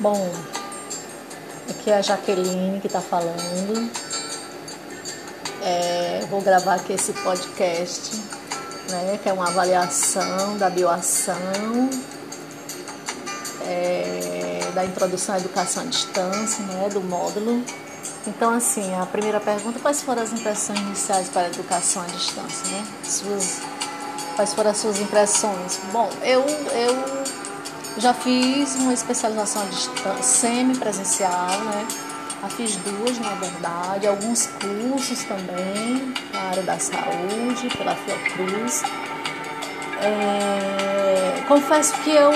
Bom, aqui é a Jaqueline que está falando. É, vou gravar aqui esse podcast, né, que é uma avaliação da bioação, é, da introdução à educação à distância, né, do módulo. Então, assim, a primeira pergunta, quais foram as impressões iniciais para a educação à distância, né? Suas, quais foram as suas impressões? Bom, eu, eu já fiz uma especialização semi-presencial, né? Já fiz duas, na verdade, alguns cursos também na área da saúde, pela Fiocruz. É, confesso que eu,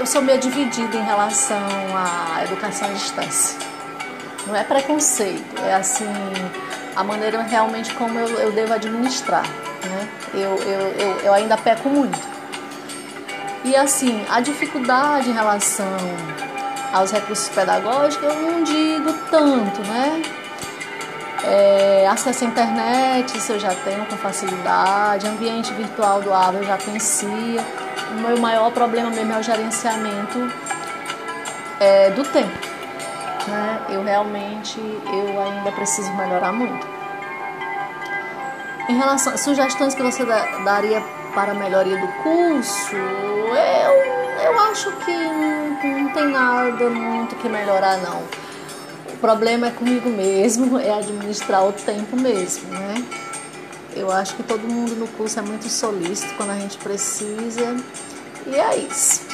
eu sou meio dividida em relação à educação à distância. Não é preconceito, é assim, a maneira realmente como eu, eu devo administrar. Né? Eu, eu, eu, eu ainda peco muito. E assim, a dificuldade em relação aos recursos pedagógicos, eu não digo tanto, né? É, acesso à internet, isso eu já tenho com facilidade, ambiente virtual do AVA eu já conhecia. O meu maior problema mesmo é o gerenciamento é, do tempo. Né? Eu realmente eu ainda preciso melhorar muito. Em relação sugestões que você daria para a melhoria do curso, eu, eu acho que não, não tem nada muito que melhorar não. O problema é comigo mesmo, é administrar o tempo mesmo, né? Eu acho que todo mundo no curso é muito solícito quando a gente precisa. E é isso.